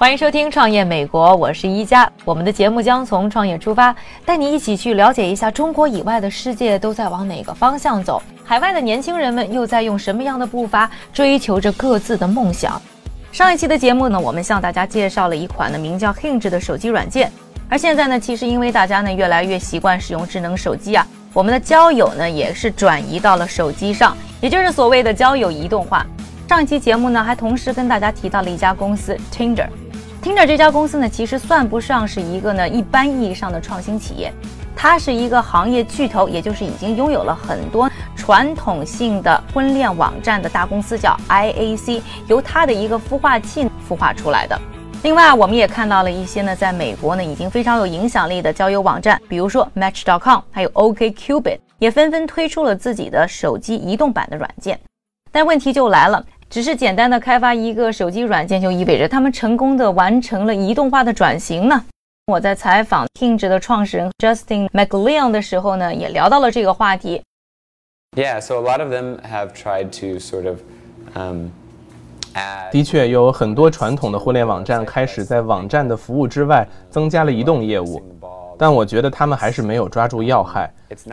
欢迎收听《创业美国》，我是一加。我们的节目将从创业出发，带你一起去了解一下中国以外的世界都在往哪个方向走，海外的年轻人们又在用什么样的步伐追求着各自的梦想。上一期的节目呢，我们向大家介绍了一款呢名叫 Hinge 的手机软件，而现在呢，其实因为大家呢越来越习惯使用智能手机啊，我们的交友呢也是转移到了手机上，也就是所谓的交友移动化。上一期节目呢，还同时跟大家提到了一家公司 Tinder。Tinder 这家公司呢，其实算不上是一个呢一般意义上的创新企业，它是一个行业巨头，也就是已经拥有了很多传统性的婚恋网站的大公司，叫 IAC，由它的一个孵化器孵化出来的。另外，我们也看到了一些呢，在美国呢已经非常有影响力的交友网站，比如说 Match.com，还有 OKCupid，也纷纷推出了自己的手机移动版的软件。但问题就来了。只是简单的开发一个手机软件，就意味着他们成功的完成了移动化的转型呢？我在采访 Hinge 的创始人 Justin McLean 的时候呢，也聊到了这个话题。Yeah, so a lot of them have tried to sort of um, 的确，有很多传统的互联网站开始在网站的服务之外增加了移动业务，但我觉得他们还是没有抓住要害。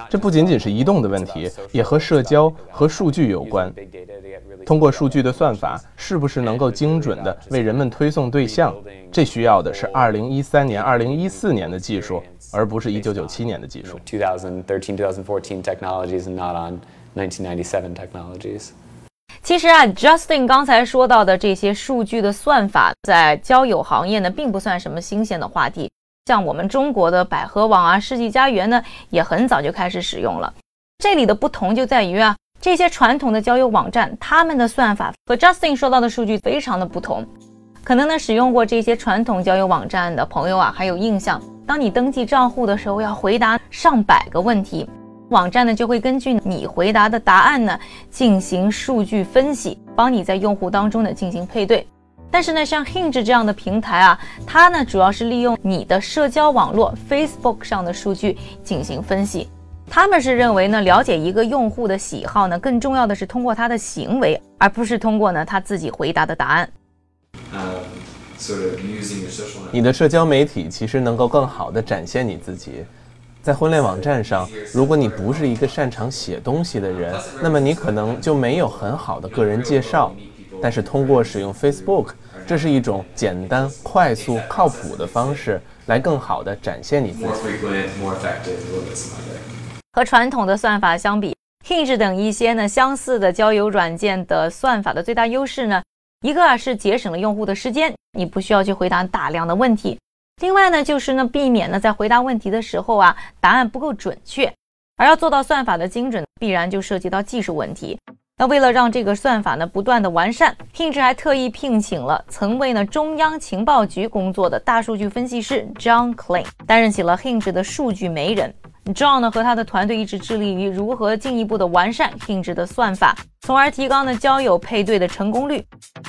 这不仅仅是移动的问题，也和社交和数据有关。通过数据的算法，是不是能够精准地为人们推送对象？这需要的是2013年、2014年的技术，而不是1997年的技术。2013, 2014 technologies and not on 1997 technologies. 其实啊，Justin 刚才说到的这些数据的算法，在交友行业呢，并不算什么新鲜的话题。像我们中国的百合网啊、世纪佳缘呢，也很早就开始使用了。这里的不同就在于啊，这些传统的交友网站，他们的算法和 Justin 说到的数据非常的不同。可能呢，使用过这些传统交友网站的朋友啊，还有印象，当你登记账户的时候，要回答上百个问题，网站呢就会根据你回答的答案呢进行数据分析，帮你在用户当中呢进行配对。但是呢，像 Hinge 这样的平台啊，它呢主要是利用你的社交网络 Facebook 上的数据进行分析。他们是认为呢，了解一个用户的喜好呢，更重要的是通过他的行为，而不是通过呢他自己回答的答案。sort of using your social 你的社交媒体其实能够更好的展现你自己。在婚恋网站上，如果你不是一个擅长写东西的人，那么你可能就没有很好的个人介绍。但是通过使用 Facebook，这是一种简单、快速、靠谱的方式，来更好的展现你自己。和传统的算法相比，Hinge 等一些呢相似的交友软件的算法的最大优势呢，一个啊是节省了用户的时间，你不需要去回答大量的问题；另外呢就是呢避免呢在回答问题的时候啊答案不够准确，而要做到算法的精准，必然就涉及到技术问题。那为了让这个算法呢不断的完善，Hinge 还特意聘请了曾为呢中央情报局工作的大数据分析师 John Klein 担任起了 Hinge 的数据媒人。John 呢和他的团队一直致力于如何进一步的完善定制的算法，从而提高呢交友配对的成功率。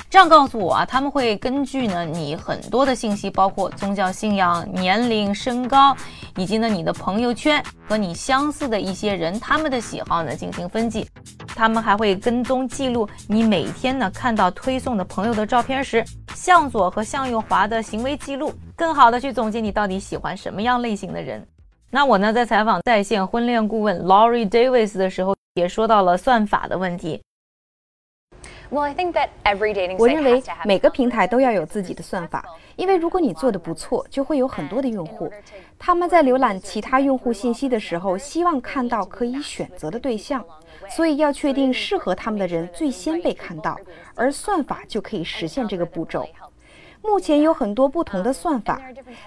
这样告诉我啊，他们会根据呢你很多的信息，包括宗教信仰、年龄、身高，以及呢你的朋友圈和你相似的一些人他们的喜好呢进行分析。他们还会跟踪记录你每天呢看到推送的朋友的照片时，向左和向右滑的行为记录，更好的去总结你到底喜欢什么样类型的人。那我呢，在采访在线婚恋顾问 Laurie Davis 的时候，也说到了算法的问题。Well, I think that every dating 我认为每个平台都要有自己的算法，因为如果你做的不错，就会有很多的用户，他们在浏览其他用户信息的时候，希望看到可以选择的对象，所以要确定适合他们的人最先被看到，而算法就可以实现这个步骤。目前有很多不同的算法，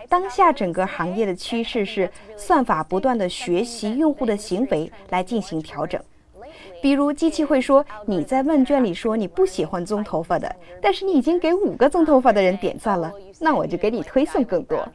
当下整个行业的趋势是算法不断的学习用户的行为来进行调整。比如，机器会说你在问卷里说你不喜欢棕头发的，但是你已经给五个棕头发的人点赞了，那我就给你推送更多。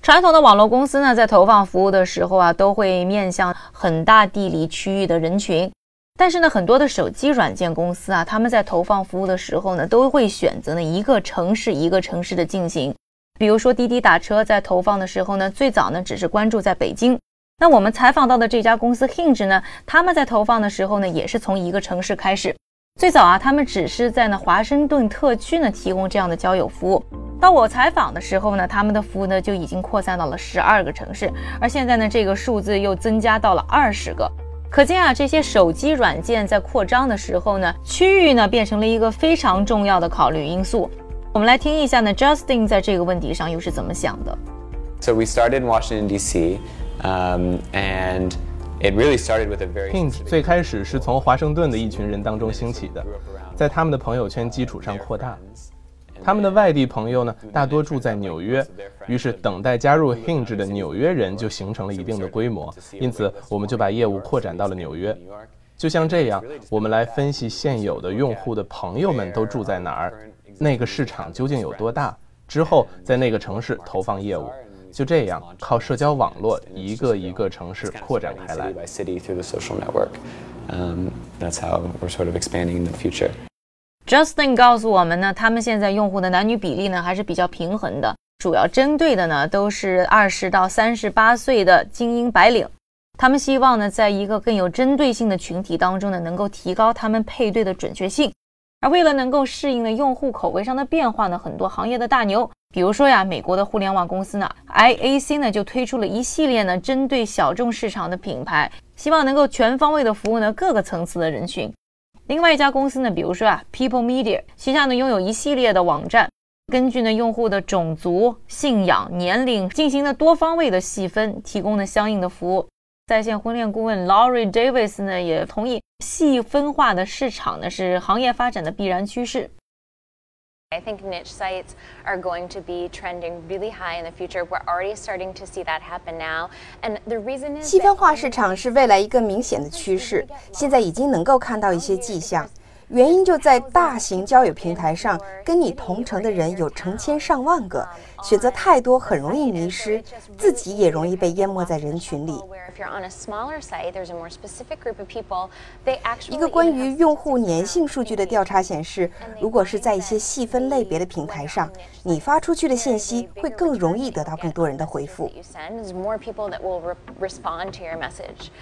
传统的网络公司呢，在投放服务的时候啊，都会面向很大地理区域的人群。但是呢，很多的手机软件公司啊，他们在投放服务的时候呢，都会选择呢一个城市一个城市的进行。比如说滴滴打车在投放的时候呢，最早呢只是关注在北京。那我们采访到的这家公司 Hinge 呢，他们在投放的时候呢，也是从一个城市开始。最早啊，他们只是在呢华盛顿特区呢提供这样的交友服务。到我采访的时候呢，他们的服务呢就已经扩散到了十二个城市，而现在呢，这个数字又增加到了二十个。可见啊，这些手机软件在扩张的时候呢，区域呢变成了一个非常重要的考虑因素。我们来听一下呢，Justin 在这个问题上又是怎么想的。So we started in Washington D.C. Um, and it really started with a very. Pink 最开始是从华盛顿的一群人当中兴起的，在他们的朋友圈基础上扩大。他们的外地朋友呢，大多住在纽约，于是等待加入 Hinge 的纽约人就形成了一定的规模。因此，我们就把业务扩展到了纽约。就像这样，我们来分析现有的用户的朋友们都住在哪儿，那个市场究竟有多大，之后在那个城市投放业务。就这样，靠社交网络一个一个城市扩展开来。Justin 告诉我们呢，他们现在用户的男女比例呢还是比较平衡的，主要针对的呢都是二十到三十八岁的精英白领。他们希望呢，在一个更有针对性的群体当中呢，能够提高他们配对的准确性。而为了能够适应呢用户口味上的变化呢，很多行业的大牛。比如说呀，美国的互联网公司呢，IAC 呢就推出了一系列呢针对小众市场的品牌，希望能够全方位的服务呢各个层次的人群。另外一家公司呢，比如说啊，People Media 旗下呢拥有一系列的网站，根据呢用户的种族、信仰、年龄进行了多方位的细分，提供了相应的服务。在线婚恋顾问 Laurie Davis 呢也同意，细分化的市场呢是行业发展的必然趋势。I think niche sites are going to be trending really high in the future. We're already starting to see that happen now. And the reason is 细分化市场是未来一个明显的趋势，现在已经能够看到一些迹象。原因就在大型交友平台上，跟你同城的人有成千上万个，选择太多很容易迷失，自己也容易被淹没在人群里。一个关于用户粘性数据的调查显示，如果是在一些细分类别的平台上，你发出去的信息会更容易得到更多人的回复。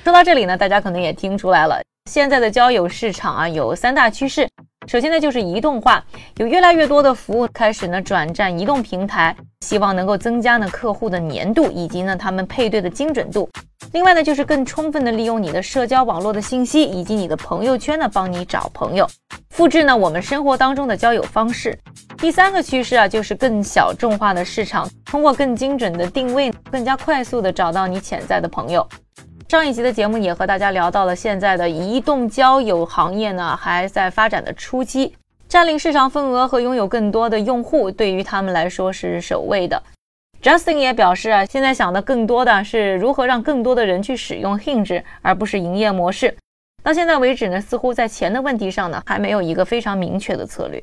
说到这里呢，大家可能也听出来了。现在的交友市场啊，有三大趋势。首先呢，就是移动化，有越来越多的服务开始呢转战移动平台，希望能够增加呢客户的粘度以及呢他们配对的精准度。另外呢，就是更充分的利用你的社交网络的信息以及你的朋友圈呢，帮你找朋友，复制呢我们生活当中的交友方式。第三个趋势啊，就是更小众化的市场，通过更精准的定位，更加快速的找到你潜在的朋友。上一集的节目也和大家聊到了，现在的移动交友行业呢还在发展的初期，占领市场份额和拥有更多的用户对于他们来说是首位的。Justin 也表示啊，现在想的更多的是如何让更多的人去使用 Hinge，而不是营业模式。到现在为止呢，似乎在钱的问题上呢还没有一个非常明确的策略。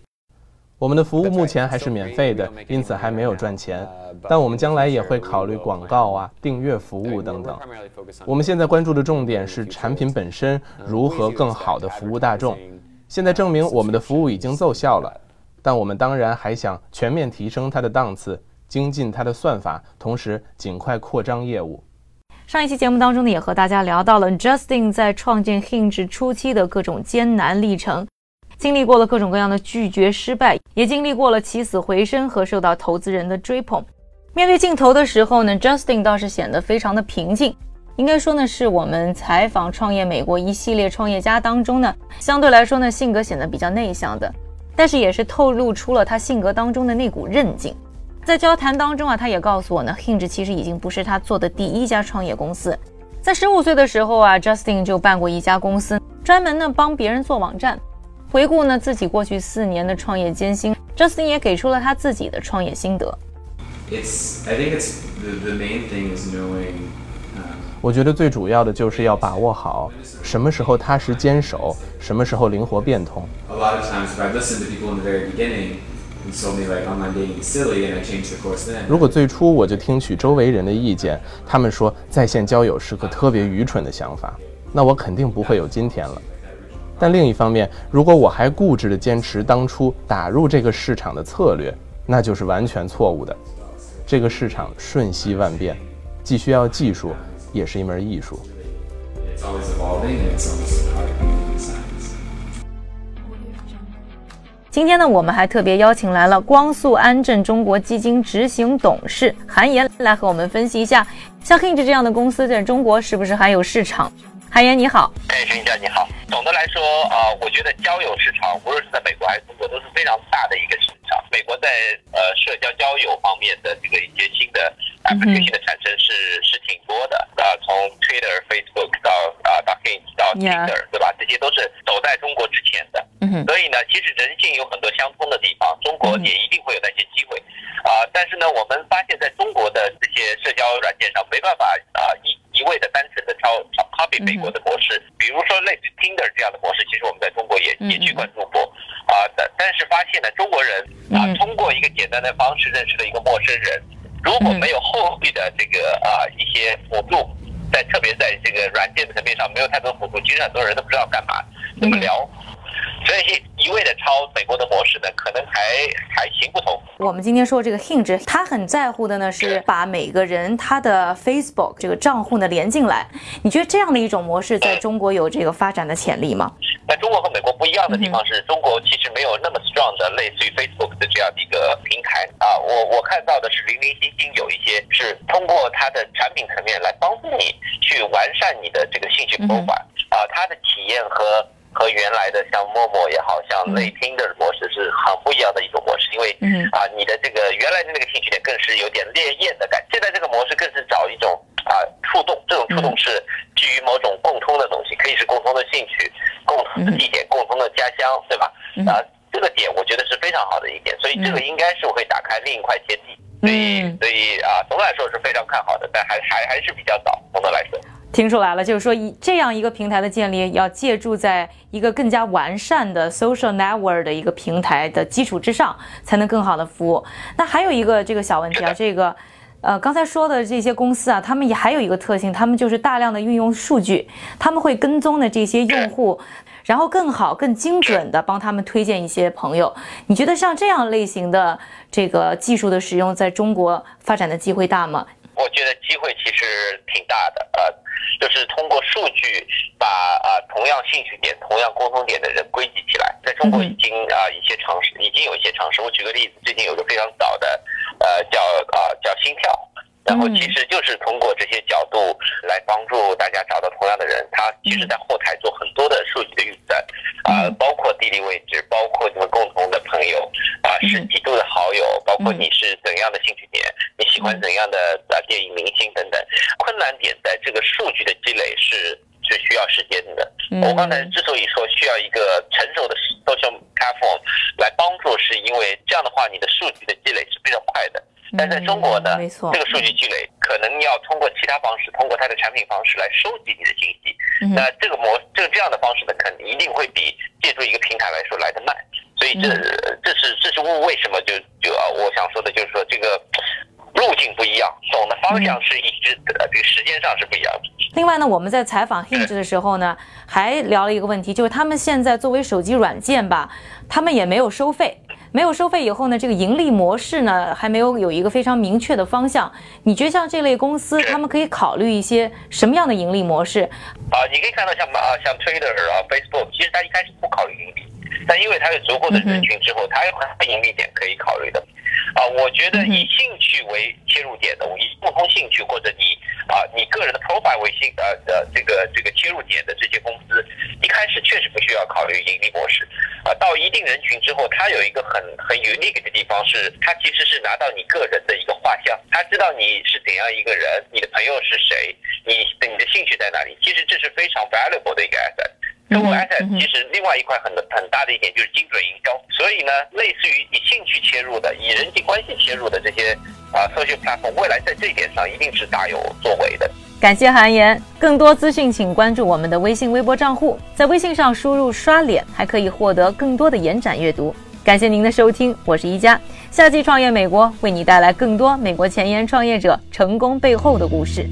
我们的服务目前还是免费的，因此还没有赚钱。但我们将来也会考虑广告啊、订阅服务等等。我们现在关注的重点是产品本身如何更好地服务大众。现在证明我们的服务已经奏效了，但我们当然还想全面提升它的档次，精进它的算法，同时尽快扩张业务。上一期节目当中呢，也和大家聊到了 Justin 在创建 Hinge 初期的各种艰难历程。经历过了各种各样的拒绝、失败，也经历过了起死回生和受到投资人的追捧。面对镜头的时候呢，Justin 倒是显得非常的平静。应该说呢，是我们采访创业美国一系列创业家当中呢，相对来说呢，性格显得比较内向的。但是也是透露出了他性格当中的那股韧劲。在交谈当中啊，他也告诉我呢，Hinge 其实已经不是他做的第一家创业公司。在十五岁的时候啊，Justin 就办过一家公司，专门呢帮别人做网站。回顾呢自己过去四年的创业艰辛，Justin 也给出了他自己的创业心得。It's I think it's the the main thing is knowing 我觉得最主要的就是要把握好什么时候踏实坚守，什么时候灵活变通。A lot of times, if I listened to people in the very beginning who told me like online dating is silly, and I changed the course then. 如果最初我就听取周围人的意见，他们说在线交友是个特别愚蠢的想法，那我肯定不会有今天了。但另一方面，如果我还固执地坚持当初打入这个市场的策略，那就是完全错误的。这个市场瞬息万变，既需要技术，也是一门艺术。今天呢，我们还特别邀请来了光速安振中国基金执行董事韩岩来和我们分析一下，像 Hinge 这样的公司在中国是不是还有市场？韩岩你好，哎，沈家你好。总的来说，呃，我觉得交友市场，无论是在美国还是中国，都是非常大的一个市场。美国在呃社交交友方面的这个一些新的 application 的产生是是挺多的啊、从 Twitter、Facebook 到啊、到 Hinge 到. Tinder，对吧？这些都是走在中国之前的。所以呢，其实人性有很多相通的地方，中国也一定会有那些机会啊、但是呢，我们发现在中国的这些社交软件上，没办法啊、一一味的单纯的抄抄 copy 美国的模式，比如说类似 Tinder 这样的模式，其实我们在中国也也去关注过啊、但但是发现呢，中国人啊、嗯通过一个简单的方式认识了一个陌生人，如果没有后续的这个啊、一些辅助，在特别在这个软件层面上没有太多辅助，其实很多人都不知道干嘛。怎么聊，所以一味的抄美国的模式呢，可能还还行不通。我们今天说这个 Hinge，他很在乎的呢是把每个人他的 Facebook 这个账户呢连进来。你觉得这样的一种模式在中国有这个发展的潜力吗？在中国和美国不一样的地方是，中国其实没有那么 strong 的类似于 Facebook 的这样的一个平台啊。我我看到的是零零星星有一些是通过它的产品层面来帮助你去完善你的这个兴趣 profile 啊，它的体验和和原来的像陌陌也好像雷听的模式是很不一样的一种模式，因为嗯啊你的这个原来的那个兴趣点更是有点烈焰的感觉，现在这个模式更是找一种啊触动，这种触动是基于某种共通的东西，可以是共通的兴趣、共同的地点、共同的家乡，对吧？啊，这个点我觉得是非常好的一点，所以这个应该是会打开另一块天地。所以，嗯所以啊，总的来说是非常看好的，但还还还是比较早。总的来说，听出来了，就是说以这样一个平台的建立，要借助在一个更加完善的 social network 的一个平台的基础之上，才能更好的服务。那还有一个这个小问题啊，这个。呃，刚才说的这些公司啊，他们也还有一个特性，他们就是大量的运用数据，他们会跟踪的这些用户，然后更好、更精准的帮他们推荐一些朋友。你觉得像这样类型的这个技术的使用，在中国发展的机会大吗？我觉得机会其实挺大的，呃，就是通过数据把啊、同样兴趣点、同样共同点的人归集起来。在中国已经啊、一些尝试，已经有一些尝试。我举个例子，最近有个非常早的，呃，叫啊、叫心跳。然后其实就是通过这些角度来帮助大家找到同样的人，他其实在后台做很多的数据的运算，啊、包括地理位置，包括你们共同的朋友，啊、是几度的好友，包括你是怎样的兴趣点，你喜欢怎样的啊电影明星等等。困难点在这个数据的积累是是需要时间的。我刚才之所以说需要一个成熟的 social platform 来帮助，是因为这样的话你的数据的积累是非常快的。但在中国呢，没错这个数据积累可能要通过其他方式，通过它的产品方式来收集你的信息。那这个模这个这样的方式呢，肯定一定会比借助一个平台来说来的慢。所以这、这是这是为什么就就啊，我想说的就是说这个路径不一样，走的方向是一致的，这个时间上是不一样的。另外呢，我们在采访 Hinge 的时候呢，还聊了一个问题，就是他们现在作为手机软件吧，他们也没有收费，没有收费以后呢，这个盈利模式呢还没有有一个非常明确的方向。你觉得像这类公司，他们可以考虑一些什么样的盈利模式？啊，你可以看到像啊像 Twitter 啊 Facebook，其实它一开始不考虑盈利，但因为它有足够的人群之后，它有很多盈利点可以考虑的。啊，我觉得以兴趣为切入点的，以不同兴趣或者你啊你个人的 profile 为兴呃的这个这个切入点的这些公司，一开始确实不需要考虑盈利模式。啊，到一定人群之后，它有一个很很 unique 的地方是，它其实是拿到你个人的一个画像，它知道你是怎样一个人，你的朋友是谁，你你的兴趣在哪里。其实这是非常 valuable 的一个 asset。这个 asset 其实另外一块很很大的一点就是精准营销，所以呢，类似于以兴趣切入的、以人际关系切入的这些啊 social platform，未来在这一点上一定是大有作为的。感谢韩岩。更多资讯请关注我们的微信、微博账户，在微信上输入“刷脸”，还可以获得更多的延展阅读。感谢您的收听，我是一加。夏季创业美国为你带来更多美国前沿创业者成功背后的故事。